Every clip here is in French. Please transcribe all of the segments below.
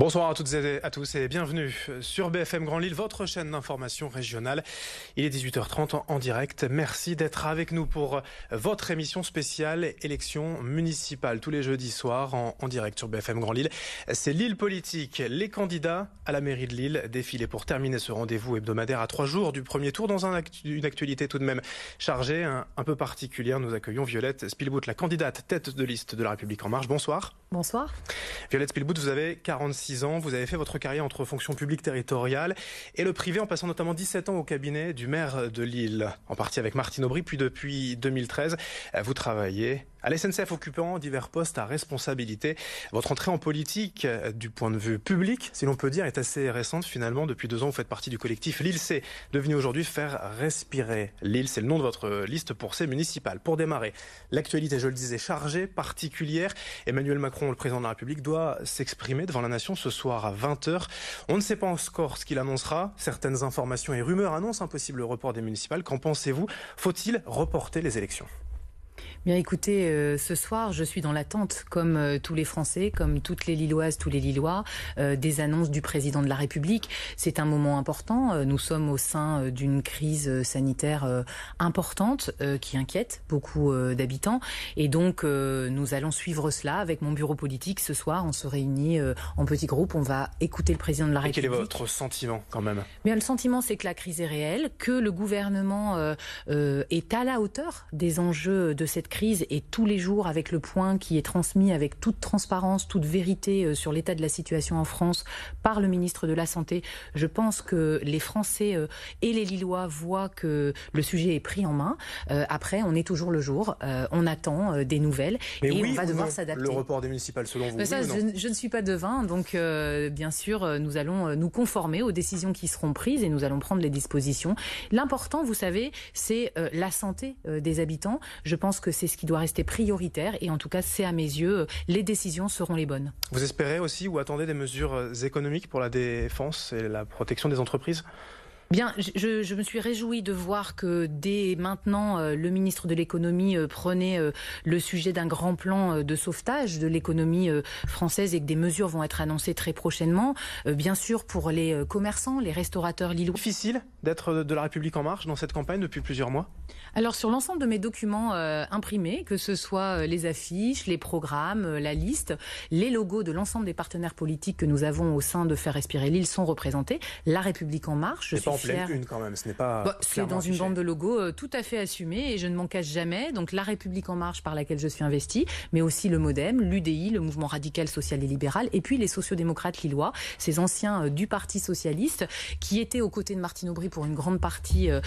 Bonsoir à toutes et à tous et bienvenue sur BFM Grand Lille, votre chaîne d'information régionale. Il est 18h30 en direct. Merci d'être avec nous pour votre émission spéciale élection municipale tous les jeudis soirs en, direct sur BFM Grand Lille. C'est Lille Politique. Les candidats à la mairie de Lille défilent pour terminer ce rendez-vous hebdomadaire à trois jours du premier tour dans une actualité tout de même chargée, un, un peu particulière. Nous accueillons Violette Spilbout, la candidate tête de liste de la République En Marche. Bonsoir. Bonsoir. Violette Spilbout, vous avez 46 Vous avez fait votre carrière entre fonction publique territoriale et le privé en passant notamment 17 ans au cabinet du maire de Lille, en partie avec Martine Aubry. Puis depuis 2013, vous travaillez à la SNCF occupant divers postes à responsabilité. Votre entrée en politique, euh, du point de vue public, si l'on peut dire, est assez récente finalement. Depuis deux ans, vous faites partie du collectif Lille C, devenu aujourd'hui faire respirer Lille. C'est le nom de votre liste pour ces municipales. Pour démarrer, l'actualité, je le disais, chargée, particulière. Emmanuel Macron, le président de la République, doit s'exprimer devant la nation ce soir à 20h. On ne sait pas encore ce qu'il annoncera. Certaines informations et rumeurs annoncent un possible report des municipales. Qu'en pensez-vous? Faut-il reporter les élections? Bien écoutez, euh, ce soir, je suis dans l'attente, comme euh, tous les Français, comme toutes les Lilloises, tous les Lillois, euh, des annonces du président de la République. C'est un moment important. Nous sommes au sein d'une crise sanitaire importante qui inquiète beaucoup d'habitants. Et donc, nous allons suivre cela avec mon bureau politique. Ce soir, on se réunit en petits groupes. On va écouter le président de la République. Et quel est votre sentiment quand même? Bien, le sentiment, c'est que la crise est réelle, que le gouvernement est à la hauteur des enjeux de cette crise et tous les jours avec le point qui est transmis avec toute transparence, toute vérité euh, sur l'état de la situation en France par le ministre de la Santé, je pense que les Français euh, et les Lillois voient que le sujet est pris en main. Euh, après, on est toujours le jour, on attend des nouvelles et on va devoir s'adapter. Le report des municipales, selon vous ça, je, ne suis pas devin, donc bien sûr, nous allons nous conformer aux décisions qui seront prises et nous allons prendre les dispositions. L'important, vous savez, c'est la santé des habitants. Je pense que c'est ce qui doit rester prioritaire et en tout cas, c'est à mes yeux, les décisions seront les bonnes. Vous espérez aussi ou attendez des mesures euh, économiques pour la défense et la protection des entreprises? Bien, je, je, me suis réjouie de voir que dès maintenant, euh, le ministre de l'économie euh, prenait euh, le sujet d'un grand plan de sauvetage de l'économie française et que des mesures vont être annoncées très prochainement. bien sûr, pour les commerçants, les restaurateurs lillois. Difficile d'être de la République en marche dans cette campagne depuis plusieurs mois? Alors, sur l'ensemble de mes documents imprimés, que ce soit les affiches, les programmes, la liste, les logos de l'ensemble des partenaires politiques que nous avons au sein de Faire Respirer Lille sont représentés. La République en marche, je suis une quand même. Ce n'est pas. Bah, c'est dans une bande de logos euh, tout à fait assumée et je ne m'en cache jamais. Donc la République en marche par laquelle je suis investi, mais aussi le MoDem, l'UDI, le Mouvement radical social et libéral, et puis les sociodémocrates lillois, ces anciens euh, du Parti socialiste qui étaient aux côtés de Martine Aubry pour une grande partie euh,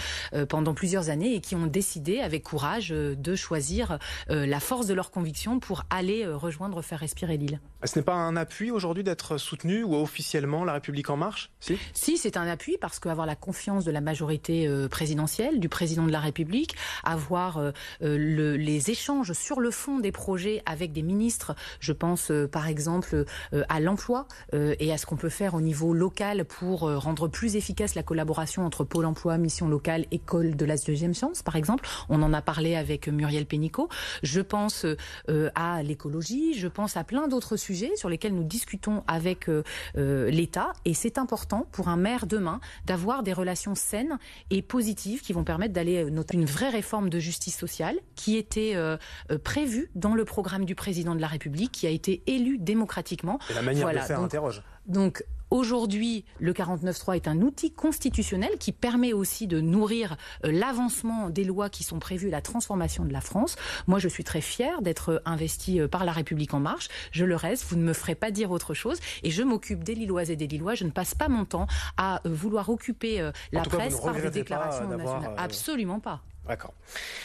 pendant plusieurs années et qui ont décidé avec courage de choisir la force de leur conviction pour aller rejoindre faire respirer l'île. Ce n'est pas un appui aujourd'hui d'être soutenu ou officiellement la République en marche? Si, si c'est un appui parce qu'avoir la confiance de la majorité euh, présidentielle, du président de la République, avoir euh, euh, le, les échanges sur le fond des projets avec des ministres, je pense par exemple à l'emploi et à ce qu'on peut faire au niveau local pour rendre plus efficace la collaboration entre Pôle emploi, mission locale, école de la deuxième science, par exemple. On en a parlé avec Muriel Pénicaud. Je pense à l'écologie, je pense à plein d'autres sujets sur lesquels nous discutons avec l'État. Et c'est important pour un maire demain d'avoir des relations saines et positives qui vont permettre d'aller euh, noter une vraie réforme de justice sociale qui était prévue dans le programme du président de la République, qui a été élu démocratiquement. Et la manière de faire interroge. Donc Aujourd'hui, le 49.3 est un outil constitutionnel qui permet aussi de nourrir euh, l'avancement des lois qui sont prévues, la transformation de la France. Moi, je suis très fière d'être investi euh, par La République En Marche. Je le reste, vous ne me ferez pas dire autre chose. Et je m'occupe des Lilloises et des Lillois. Je ne passe pas mon temps à euh, vouloir occuper la presse par des déclarations nationales. Absolument pas. D'accord.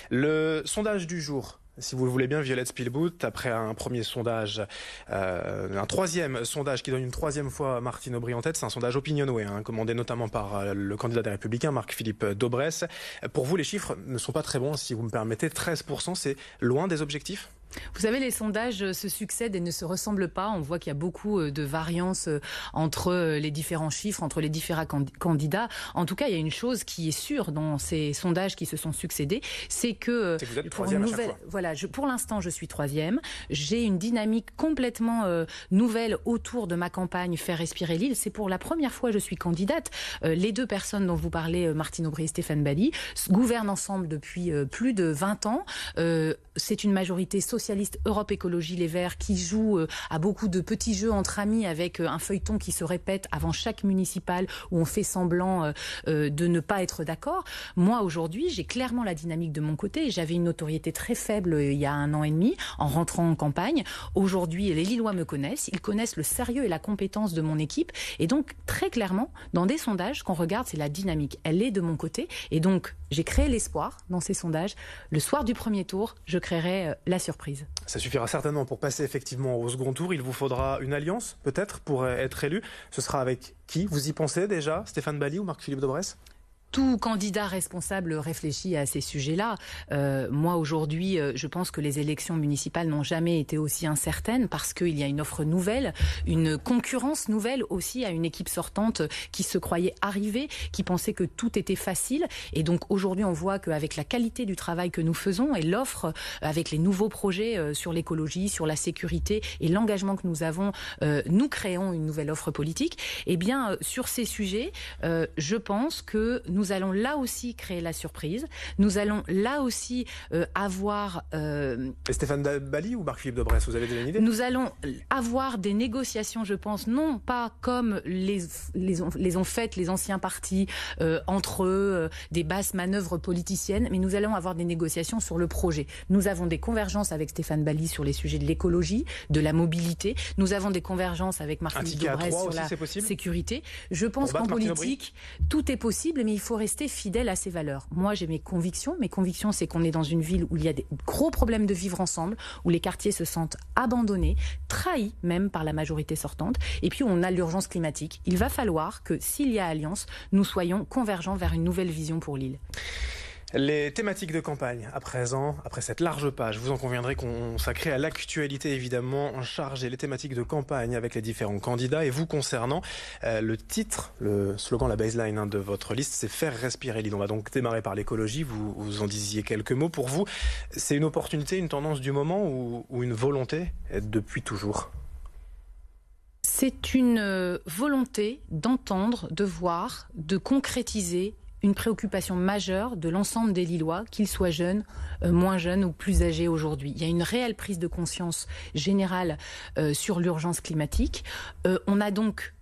Le sondage du jour si vous le voulez bien, Violette Spielboot, après un premier sondage, euh, un troisième sondage qui donne une troisième fois Martine Aubry en tête, c'est un sondage Opinionway, hein, commandé notamment par euh, le candidat des Républicains, Marc-Philippe Daubresse. Pour vous, les chiffres ne sont pas très bons, si vous me permettez. 13%, c'est loin des objectifs? Vous savez, les sondages se succèdent et ne se ressemblent pas. On voit qu'il y a beaucoup euh, de variances euh, entre euh, les différents chiffres, entre les différents candidats. En tout cas, il y a une chose qui est sûre dans ces sondages qui se sont succédés, c'est que, pour une nouvelle, voilà, je, pour l'instant, je suis troisième. J'ai une dynamique complètement nouvelle autour de ma campagne Faire respirer l'île. C'est pour la première fois que je suis candidate. les deux personnes dont vous parlez, Martine Aubry et Stéphane Bali, gouvernent ensemble depuis plus de 20 ans. C'est une majorité socialiste Europe Écologie Les Verts qui joue euh, à beaucoup de petits jeux entre amis avec euh, un feuilleton qui se répète avant chaque municipal où on fait semblant euh, de ne pas être d'accord. Moi aujourd'hui, j'ai clairement la dynamique de mon côté. J'avais une notoriété très faible il y a un an et demi en rentrant en campagne. Aujourd'hui, les Lillois me connaissent. Ils connaissent le sérieux et la compétence de mon équipe. Et donc très clairement, dans des sondages, qu'on regarde, c'est la dynamique. Elle est de mon côté. Et donc j'ai créé l'espoir dans ces sondages. Le soir du premier tour, je créerai la surprise. Ça suffira certainement pour passer effectivement au second tour. Il vous faudra une alliance, peut-être, pour être élu. Ce sera avec qui? Vous y pensez déjà? Stéphane Bali ou Marc-Philippe Dobresse tout candidat responsable réfléchit à ces sujets-là. Euh, moi, aujourd'hui, euh, je pense que les élections municipales n'ont jamais été aussi incertaines parce qu'il y a une offre nouvelle, une concurrence nouvelle aussi à une équipe sortante qui se croyait arrivée, qui pensait que tout était facile. Et donc aujourd'hui, on voit qu'avec la qualité du travail que nous faisons et l'offre euh, avec les nouveaux projets sur l'écologie, sur la sécurité et l'engagement que nous avons, nous créons une nouvelle offre politique. Eh bien, sur ces sujets, je pense que nous allons là aussi créer la surprise. Nous allons là aussi euh, avoir. Euh, Stéphane Bali ou Marc-Philippe de Bresse, vous avez déjà une idée? Nous allons avoir des négociations, je pense, non pas comme les, les, ont, les ont faites les anciens partis euh, entre eux, des basses manœuvres politiciennes, mais nous allons avoir des négociations sur le projet. Nous avons des convergences avec Stéphane Bali sur les sujets de l'écologie, de la mobilité. Nous avons des convergences avec Marc-Philippe de Bresse sur la sécurité. Je pense qu'en politique, tout est possible, mais il faut faut rester fidèle à ses valeurs. Moi, j'ai mes convictions. Mes convictions, c'est qu'on est dans une ville où il y a des gros problèmes de vivre ensemble, où les quartiers se sentent abandonnés, trahis même par la majorité sortante, et puis on a l'urgence climatique. Il va falloir que, s'il y a alliance, nous soyons convergents vers une nouvelle vision pour l'île. Les thématiques de campagne, à présent, après cette large page, vous en conviendrez qu'on s'accrée à l'actualité évidemment, en charge et les thématiques de campagne avec les différents candidats. Et vous concernant, euh, le titre, le slogan, la baseline hein, de votre liste, c'est faire respirer l'île. On va donc démarrer par l'écologie, vous, vous en disiez quelques mots. Pour vous, c'est une opportunité, une tendance du moment ou, une volonté depuis toujours? C'est une euh, volonté d'entendre, de voir, de concrétiser une préoccupation majeure de l'ensemble des Lillois, qu'ils soient jeunes, euh, moins jeunes ou plus âgés aujourd'hui. Il y a une réelle prise de conscience générale euh, sur l'urgence climatique. Euh, on a donc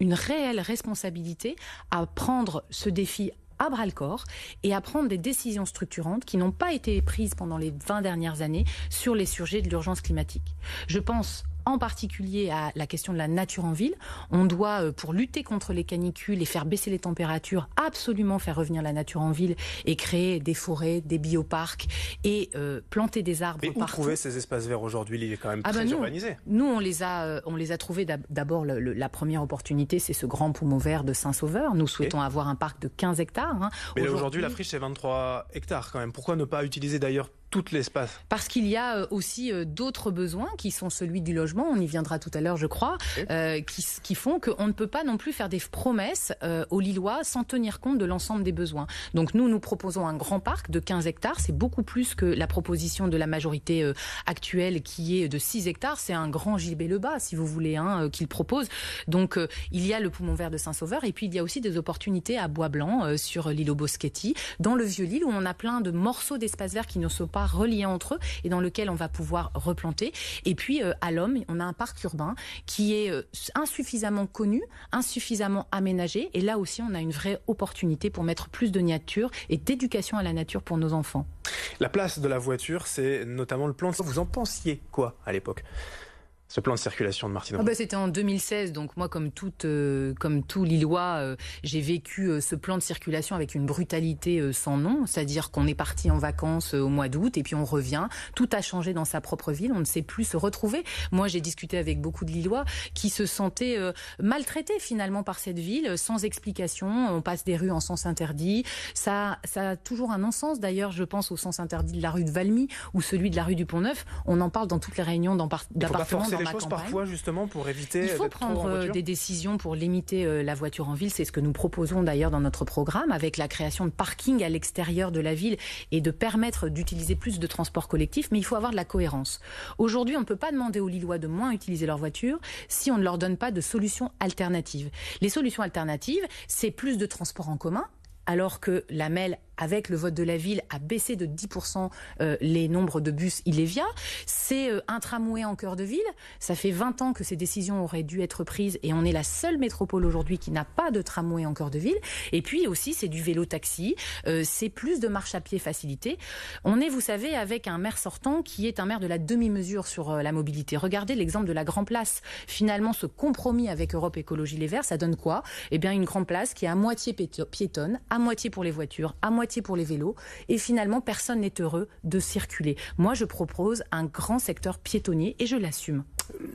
une réelle responsabilité à prendre ce défi à bras le corps et à prendre des décisions structurantes qui n'ont pas été prises pendant les 20 dernières années sur les sujets de l'urgence climatique. Je pense en particulier à la question de la nature en ville. On doit, euh, pour lutter contre les canicules et faire baisser les températures, absolument faire revenir la nature en ville et créer des forêts, des bioparcs et euh, planter des arbres. Mais où trouver ces espaces verts aujourd'hui Il est quand même ah très ben nous, urbanisé. Nous, on les a, euh, on les a trouvés d'abord. La première opportunité, c'est ce grand poumon vert de Saint-Sauveur. Nous souhaitons avoir un parc de 15 hectares. Hein. Mais aujourd'hui, la friche, c'est 23 hectares quand même. Pourquoi ne pas utiliser d'ailleurs tout l'espace. Parce qu'il y a euh, aussi euh, d'autres besoins qui sont celui du logement, on y viendra tout à l'heure je crois, euh, qui, qui, font qu'on ne peut pas non plus faire des promesses aux Lillois sans tenir compte de l'ensemble des besoins. Donc nous, nous proposons un grand parc de 15 hectares, c'est beaucoup plus que la proposition de la majorité actuelle qui est de 6 hectares, c'est un grand gibet le bas si vous voulez hein, qu'il propose. Donc il y a le poumon vert de Saint-Sauveur et puis il y a aussi des opportunités à Bois-Blanc sur l'île Boschetti, dans le Vieux-Lille où on a plein de morceaux d'espace vert qui ne sont pas reliés entre eux et dans lequel on va pouvoir replanter. Et puis euh, à l'homme, on a un parc urbain qui est euh, insuffisamment connu, insuffisamment aménagé. Et là aussi, on a une vraie opportunité pour mettre plus de nature et d'éducation à la nature pour nos enfants. La place de la voiture, c'est notamment le plan. Vous en pensiez quoi à l'époque? Ce plan de circulation de Martine ah bah, C'était en 2016, donc moi, comme, toute, euh, comme tout Lillois, euh, j'ai vécu euh, ce plan de circulation avec une brutalité sans nom, c'est-à-dire qu'on est parti en vacances au mois d'août et puis on revient, tout a changé dans sa propre ville, on ne sait plus se retrouver. Moi, j'ai discuté avec beaucoup de Lillois qui se sentaient maltraités finalement par cette ville, sans explication, on passe des rues en sens interdit, ça, ça a toujours un non-sens d'ailleurs, je pense au sens interdit de la rue de Valmy ou celui de la rue du Pont-Neuf, on en parle dans toutes les réunions d'appartements les choses parfois justement pour éviter. Il faut prendre euh, des décisions pour limiter euh, la voiture en ville. C'est ce que nous proposons d'ailleurs dans notre programme avec la création de parkings à l'extérieur de la ville et de permettre d'utiliser plus de transports collectifs. Mais il faut avoir de la cohérence. Aujourd'hui, on ne peut pas demander aux Lillois de moins utiliser leur voiture si on ne leur donne pas de solutions alternatives. Les solutions alternatives, c'est plus de transports en commun alors que la MEL avec le vote de la ville, a baissé de 10% euh, les nombres de bus Ilévia. C'est euh, un tramway en cœur de ville. Ça fait 20 ans que ces décisions auraient dû être prises et on est la seule métropole aujourd'hui qui n'a pas de tramway en cœur de ville. Et puis aussi, c'est du vélo-taxi. Euh, c'est plus de marche à pied facilité. On est, vous savez, avec un maire sortant qui est un maire de la demi-mesure sur la mobilité. Regardez l'exemple de la Grand Place. Finalement, ce compromis avec Europe Écologie Les Verts, ça donne quoi? Eh bien, une Grand Place qui est à moitié piétonne, à moitié pour les voitures, à moitié pour les vélos. Et finalement, personne n'est heureux de circuler. Moi, je propose un grand secteur piétonnier et je l'assume.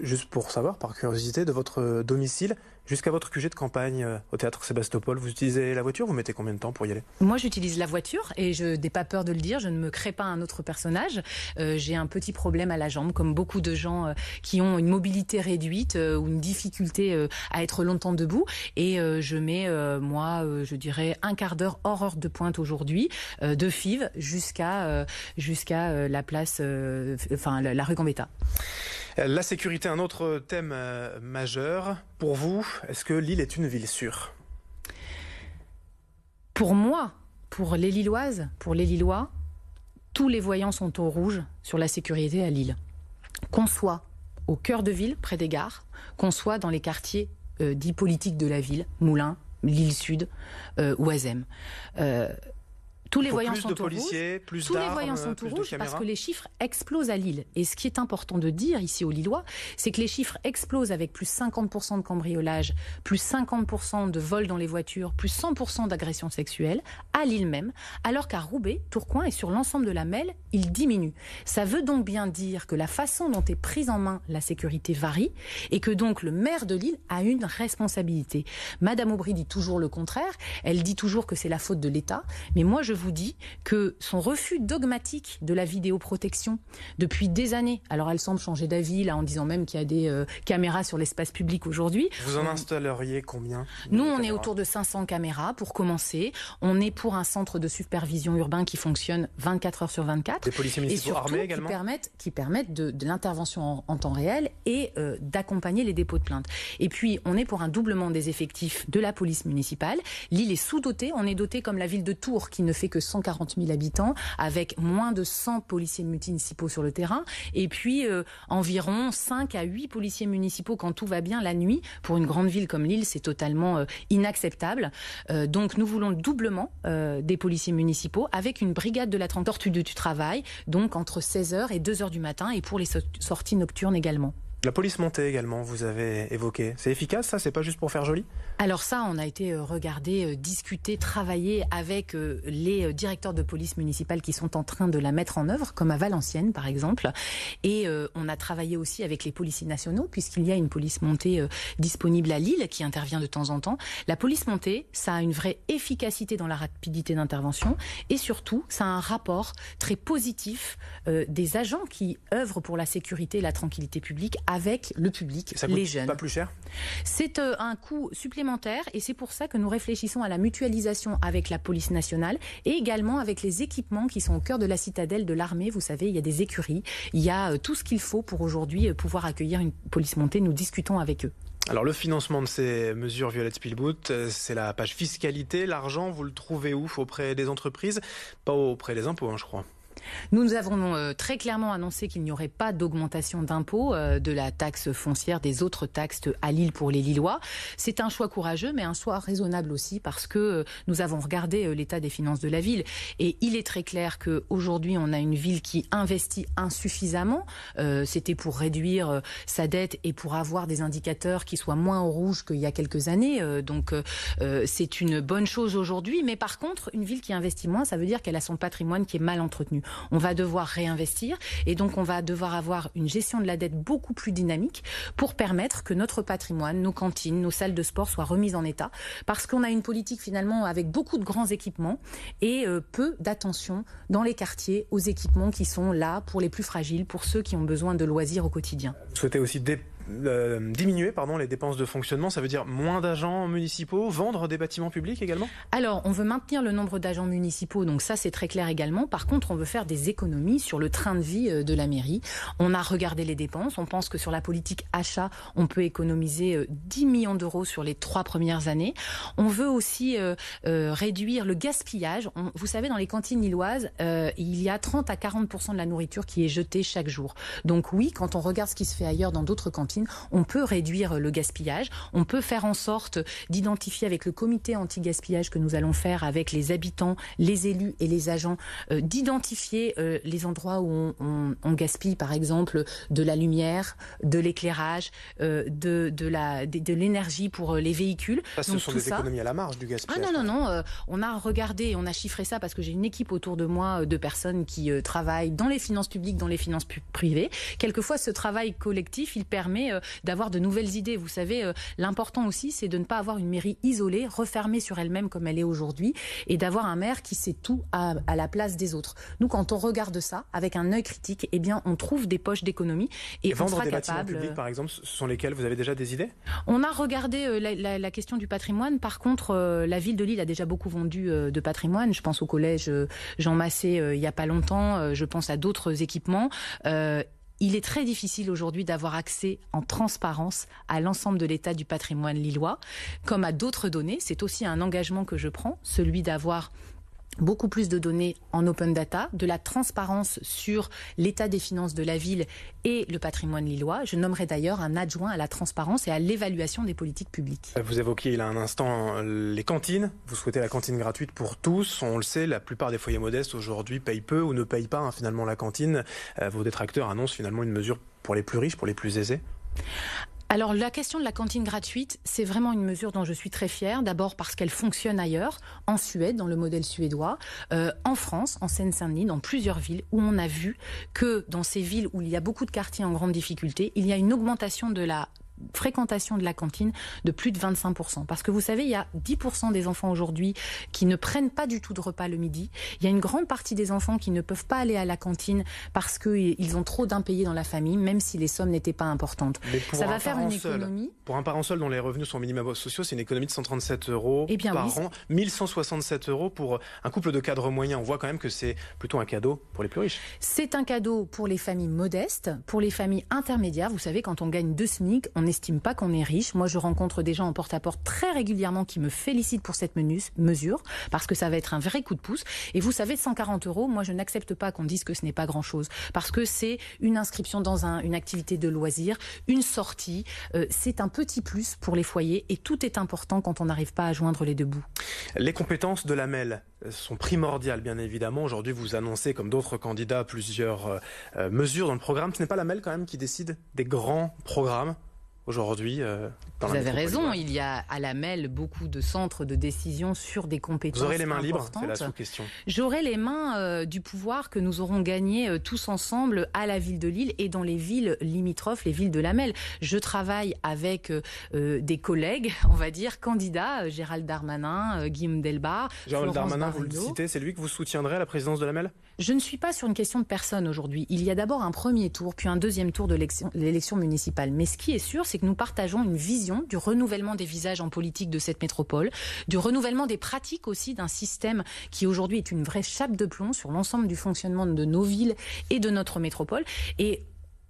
Juste pour savoir, par curiosité, de votre domicile, Jusqu'à votre QG de campagne euh, au théâtre Sébastopol, vous utilisez la voiture Vous mettez combien de temps pour y aller? Moi, j'utilise la voiture et je n'ai pas peur de le dire. Je ne me crée pas un autre personnage. Euh, j'ai un petit problème à la jambe, comme beaucoup de gens euh, qui ont une mobilité réduite ou une difficulté à être longtemps debout. Et je mets, moi, je dirais un quart d'heure hors heure de pointe aujourd'hui, de Fives jusqu'à jusqu'à la place, enfin la, la rue Gambetta. La sécurité, un autre thème majeur. Pour vous, est-ce que Lille est une ville sûre? Pour moi, pour les Lilloises, pour les Lillois, tous les voyants sont au rouge sur la sécurité à Lille. Qu'on soit au cœur de ville, près des gares, qu'on soit dans les quartiers euh, dits politiques de la ville, Moulins, Lille Sud euh, ou Azem. Euh, tous les voyants sont au rouge. Tous les voyants sont au rouge parce que les chiffres explosent à Lille. Et ce qui est important de dire ici au Lillois, c'est que les chiffres explosent avec plus 50% de cambriolage, plus 50% de vols dans les voitures, plus 100% d'agressions sexuelles à Lille même, alors qu'à Roubaix, Tourcoing et sur l'ensemble de la Melle, ils diminuent. Ça veut donc bien dire que la façon dont est prise en main la sécurité varie et que donc le maire de Lille a une responsabilité. Madame Aubry dit toujours le contraire. Elle dit toujours que c'est la faute de l'État. Mais moi, je vous dit que son refus dogmatique de la vidéoprotection depuis des années, alors elle semble changer d'avis là en disant même qu'il y a des euh, caméras sur l'espace public aujourd'hui. Vous en installeriez combien Nous, on est autour de 500 caméras pour commencer. On est pour un centre de supervision urbain qui fonctionne 24 heures sur 24. Des policiers municipaux armés également qui permettent, qui permettent de, l'intervention en, temps réel et euh, d'accompagner les dépôts de plainte. Et puis, on est pour un doublement des effectifs de la police municipale. L'île est sous-dotée. On est doté comme la ville de Tours qui ne fait que 140 000 habitants, avec moins de 100 policiers municipaux sur le terrain, et puis euh, environ 5 à 8 policiers municipaux quand tout va bien la nuit. Pour une grande ville comme Lille, c'est totalement euh, inacceptable. Euh, donc nous voulons le doublement des policiers municipaux avec une brigade de la tortue du travail, donc entre 16h et 2h du matin, et pour les sorties nocturnes également. La police montée également, vous avez évoqué. C'est efficace ça? C'est pas juste pour faire joli? Alors ça, on a été euh, regardé, euh, discuté, travaillé avec euh, les directeurs de police municipale qui sont en train de la mettre en œuvre, comme à Valenciennes par exemple. Et on a travaillé aussi avec les policiers nationaux, puisqu'il y a une police montée disponible à Lille qui intervient de temps en temps. La police montée, ça a une vraie efficacité dans la rapidité d'intervention et surtout, ça a un rapport très positif des agents qui œuvrent pour la sécurité et la tranquillité publique avec le public, ça les jeunes. Pas plus cher? C'est euh, un coût supplémentaire et c'est pour ça que nous réfléchissons à la mutualisation avec la police nationale et également avec les équipements qui sont au cœur de la citadelle de l'armée. Vous savez, il y a des écuries, il y a euh, tout ce qu'il faut pour aujourd'hui euh, pouvoir accueillir une police montée. Nous discutons avec eux. Alors le financement de ces mesures Violette Spielboot, c'est la page fiscalité. L'argent, vous le trouvez où? Auprès des entreprises? Pas auprès des impôts, hein, je crois. Nous avons euh, très clairement annoncé qu'il n'y aurait pas d'augmentation d'impôts euh, de la taxe foncière, des autres taxes à Lille pour les Lillois. C'est un choix courageux, mais un choix raisonnable aussi parce que euh, nous avons regardé l'état des finances de la ville et il est très clair qu'aujourd'hui on a une ville qui investit insuffisamment. C'était pour réduire sa dette et pour avoir des indicateurs qui soient moins au rouge qu'il y a quelques années. donc c'est une bonne chose aujourd'hui, mais par contre une ville qui investit moins, ça veut dire qu'elle a son patrimoine qui est mal entretenu on va devoir réinvestir et donc on va devoir avoir une gestion de la dette beaucoup plus dynamique pour permettre que notre patrimoine, nos cantines, nos salles de sport soient remises en état parce qu'on a une politique finalement avec beaucoup de grands équipements et euh, peu d'attention dans les quartiers aux équipements qui sont là pour les plus fragiles, pour ceux qui ont besoin de loisirs au quotidien. Vous souhaitez aussi euh, diminuer pardon, les dépenses de fonctionnement, ça veut dire moins d'agents municipaux, vendre des bâtiments publics également? Alors, on veut maintenir le nombre d'agents municipaux, donc ça c'est très clair également. Par contre, on veut faire des économies sur le train de vie euh, de la mairie. On a regardé les dépenses, on pense que sur la politique achat, on peut économiser 10 euh, millions d'euros sur les trois premières années. On veut aussi réduire le gaspillage. vous savez, dans les cantines lilloises, il y a 30 à 40 de la nourriture qui est jetée chaque jour. Donc oui, quand on regarde ce qui se fait ailleurs dans d'autres cantines, on peut réduire le gaspillage, on peut faire en sorte d'identifier avec le comité anti-gaspillage que nous allons faire avec les habitants, les élus et les agents, euh, d'identifier euh, les endroits où on, gaspille, par exemple, de la lumière, de l'éclairage, euh, de, de l'énergie pour les véhicules. ce sont des économies à la marge du gaspillage. Ah non, non, non. on a regardé, on a chiffré ça parce que j'ai une équipe autour de moi de personnes qui travaillent dans les finances publiques, dans les finances privées. Quelquefois, ce travail collectif, il permet euh, d'avoir de nouvelles idées. Vous savez, euh, l'important aussi, c'est de ne pas avoir une mairie isolée, refermée sur elle-même comme elle est aujourd'hui, et d'avoir un maire qui sait tout à, la place des autres. Nous, quand on regarde ça avec un œil critique, eh bien, on trouve des poches d'économie et, on sera des capable. Publics, par exemple, ce sont lesquels? Vous avez déjà des idées? On a regardé euh, la, question du patrimoine. Par contre, la ville de Lille a déjà beaucoup vendu de patrimoine. Je pense au collège Jean Massé il n'y a pas longtemps. je pense à d'autres équipements il est très difficile aujourd'hui d'avoir accès en transparence à l'ensemble de l'état du patrimoine lillois, comme à d'autres données. C'est aussi un engagement que je prends, celui d'avoir beaucoup plus de données en open data, de la transparence sur l'état des finances de la ville et le patrimoine lillois. Je nommerai d'ailleurs un adjoint à la transparence et à l'évaluation des politiques publiques. Vous évoquiez il y a un instant les cantines. Vous souhaitez la cantine gratuite pour tous. On le sait, la plupart des foyers modestes aujourd'hui payent peu ou ne payent pas hein, finalement la cantine. Euh, vos détracteurs annoncent finalement une mesure pour les plus riches, pour les plus aisés alors la question de la cantine gratuite, c'est vraiment une mesure dont je suis très fière. D'abord parce qu'elle fonctionne ailleurs, en Suède, dans le modèle suédois, euh, en France, en Seine-Saint-Denis, dans plusieurs villes, où on a vu que dans ces villes où il y a beaucoup de quartiers en grande difficulté, il y a une augmentation de la fréquentation de la cantine de plus de 25%. Parce que vous savez, il y a 10% des enfants aujourd'hui qui ne prennent pas du tout de repas le midi. Il y a une grande partie des enfants qui ne peuvent pas aller à la cantine parce qu'ils ont trop d'impayés dans la famille, même si les sommes n'étaient pas importantes. Ça va faire une économie. pour un parent seul dont les revenus sont minimum sociaux, c'est une économie de 137 euros eh par an, 1167 euros pour un couple de cadres moyens. On voit quand même que c'est plutôt un cadeau pour les plus riches. C'est un cadeau pour les familles modestes, pour les familles intermédiaires. Vous savez, quand on gagne deux SMIC, on n'estime pas qu'on est riche. Moi, je rencontre des gens en porte-à-porte très régulièrement qui me félicitent pour cette mesure parce que ça va être un vrai coup de pouce. Et vous savez, 140 euros, moi, je n'accepte pas qu'on dise que ce n'est pas grand-chose parce que c'est une inscription dans une activité de loisir, une sortie. Euh, c'est un petit plus pour les foyers et tout est important quand on n'arrive pas à joindre les deux bouts. Les compétences de la MEL sont primordiales, bien évidemment. Aujourd'hui, vous annoncez, comme d'autres candidats, plusieurs euh, euh, mesures dans le programme. Ce n'est pas la MEL quand même qui décide des grands programmes? Aujourd'hui. Euh, Vous avez raison, il y a à la MEL beaucoup de centres de décision sur des compétences. Vous aurez les mains libres, c'est la sous-question. J'aurai les mains euh, du pouvoir que nous aurons gagné euh, tous ensemble à la ville de Lille et dans les villes limitrophes, les villes de la MEL. Je travaille avec des collègues, on va dire, candidats, Gérald Darmanin, Guillaume Delbar. Gérald Darmanin, vous le citez, c'est lui que vous soutiendrez à la présidence de la MEL Je ne suis pas sur une question de personne aujourd'hui. Il y a d'abord un premier tour, puis un deuxième tour de l'élection municipale. Mais ce qui est sûr, c'est que nous partageons une vision du renouvellement des visages en politique de cette métropole, du renouvellement des pratiques aussi d'un système qui aujourd'hui est une vraie chape de plomb sur l'ensemble du fonctionnement de nos villes et de notre métropole. Et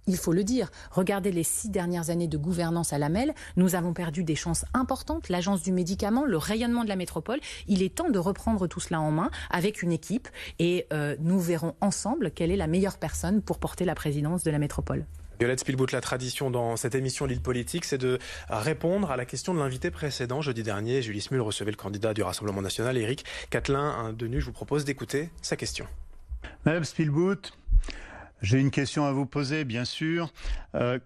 il faut le dire. Regardez les six dernières années de gouvernance à la MEL. Nous avons perdu des chances importantes. L'agence du médicament, le rayonnement de la métropole. Il est temps de reprendre tout cela en main avec une équipe et euh, nous verrons ensemble quelle est la meilleure personne pour porter la présidence de la métropole. Violette Spielbout, la tradition dans cette émission L'île politique, c'est de répondre à la question de l'invité précédent. Jeudi dernier, Julie Smul recevait le candidat du Rassemblement national, Éric Catelin. Denu, je vous propose d'écouter sa question. Madame Spielbout, j'ai une question à vous poser, bien sûr. Euh,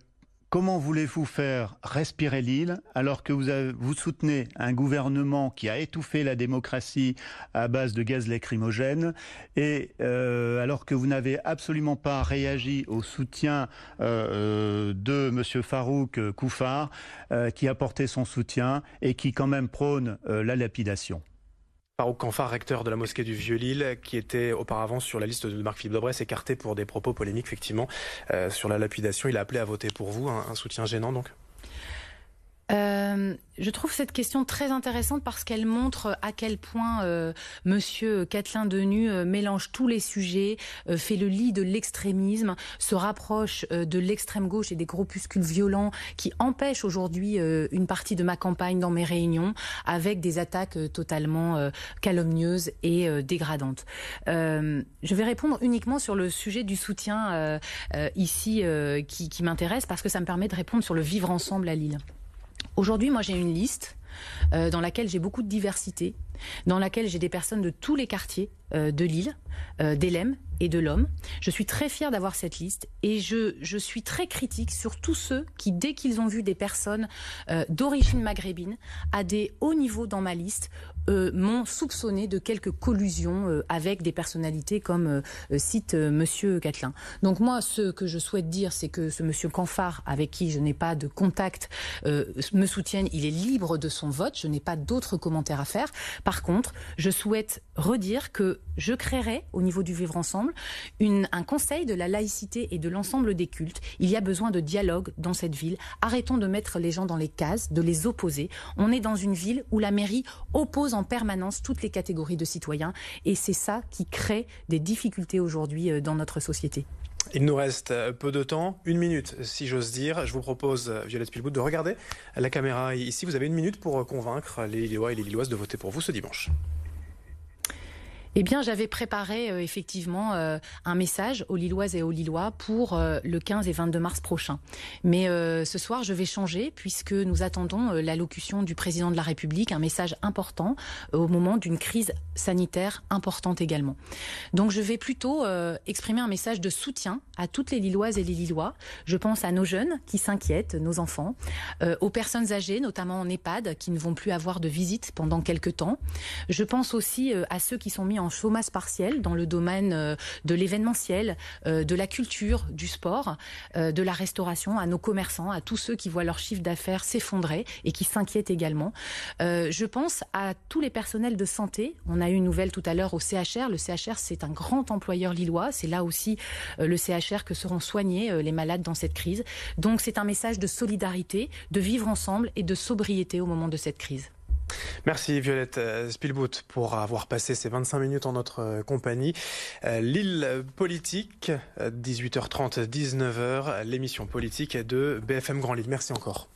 comment voulez-vous faire respirer l'île alors que vous, soutenez un gouvernement qui a étouffé la démocratie à base de gaz lacrymogène et euh, alors que vous n'avez absolument pas réagi au soutien euh, de M. Farouk Koufar qui a porté son soutien et qui quand même prône la lapidation? Farouk Kanfar, recteur de la mosquée du Vieux-Lille, qui était auparavant sur la liste de Marc-Philippe Dobrès, écarté pour des propos polémiques, effectivement, euh, sur la lapidation. Il a appelé à voter pour vous, un soutien gênant donc? Euh, je trouve cette question très intéressante parce qu'elle montre à quel point euh, Monsieur Catelin Denu euh, mélange tous les sujets, euh, fait le lit de l'extrémisme, se rapproche de l'extrême gauche et des groupuscules violents qui empêchent aujourd'hui une partie de ma campagne dans mes réunions avec des attaques totalement calomnieuses et dégradantes. je vais répondre uniquement sur le sujet du soutien ici qui m'intéresse parce que ça me permet de répondre sur le vivre ensemble à Lille. Aujourd'hui, moi, j'ai une liste euh, dans laquelle j'ai beaucoup de diversité, dans laquelle j'ai des personnes de tous les quartiers euh, de l'île, euh, d'Elem et de l'homme. Je suis très fière d'avoir cette liste et je, je, suis très critique sur tous ceux qui, dès qu'ils ont vu des personnes d'origine maghrébine à des hauts niveaux dans ma liste, m'ont soupçonné de quelques collusions avec des personnalités comme cite Monsieur Catelin. Donc moi, ce que je souhaite dire, c'est que ce Monsieur Canfar, avec qui je n'ai pas de contact, me soutienne. Il est libre de son vote. Je n'ai pas d'autres commentaires à faire. Par contre, je souhaite redire que je créerai au niveau du vivre ensemble un conseil de la laïcité et de l'ensemble des cultes. Il y a besoin de dialogue dans cette ville. Arrêtons de mettre les gens dans les cases, de les opposer. On est dans une ville où la mairie oppose en permanence toutes les catégories de citoyens et c'est ça qui crée des difficultés aujourd'hui euh, dans notre société. Il nous reste euh, peu de temps, une minute si j'ose dire. Je vous propose, euh, Violette Pilbout, de regarder la caméra ici. Vous avez une minute pour euh, convaincre les Lillois et les Lilloises de voter pour vous ce dimanche. Eh bien, j'avais préparé euh, effectivement euh, un message aux Lilloises et aux Lillois pour euh, le 15 et 22 mars prochain. Mais ce soir, je vais changer puisque nous attendons l'allocution du président de la République, un message important au moment d'une crise sanitaire importante également. Donc, je vais plutôt exprimer un message de soutien à toutes les Lilloises et les Lillois. Je pense à nos jeunes qui s'inquiètent, nos enfants, aux personnes âgées, notamment en EHPAD, qui ne vont plus avoir de visite pendant quelques temps. Je pense aussi à ceux qui sont mis en chômage partiel dans le domaine euh, de l'événementiel, euh, de la culture, du sport, euh, de la restauration, à nos commerçants, à tous ceux qui voient leur chiffre d'affaires s'effondrer et qui s'inquiètent également. Je pense à tous les personnels de santé. On a eu une nouvelle tout à l'heure au CHR. Le CHR, c'est un grand employeur lillois. C'est là aussi le CHR que seront soignés les malades dans cette crise. Donc c'est un message de solidarité, de vivre ensemble et de sobriété au moment de cette crise. Merci Violette euh, Spielboot pour avoir passé ces 25 minutes en notre euh, compagnie. Euh, L'île politique, 18h30, 19h, l'émission politique de BFM Grand Lille. Merci encore.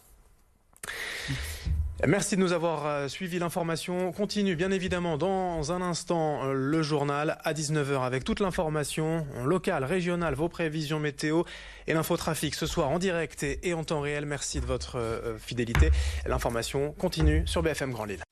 Merci de nous avoir suivi. L'information continue bien évidemment dans un instant le journal à 19h avec toute l'information locale, régionale, vos prévisions météo et l'infotrafic ce soir en direct et en temps réel. Merci de votre fidélité. L'information continue sur BFM Grand Lille.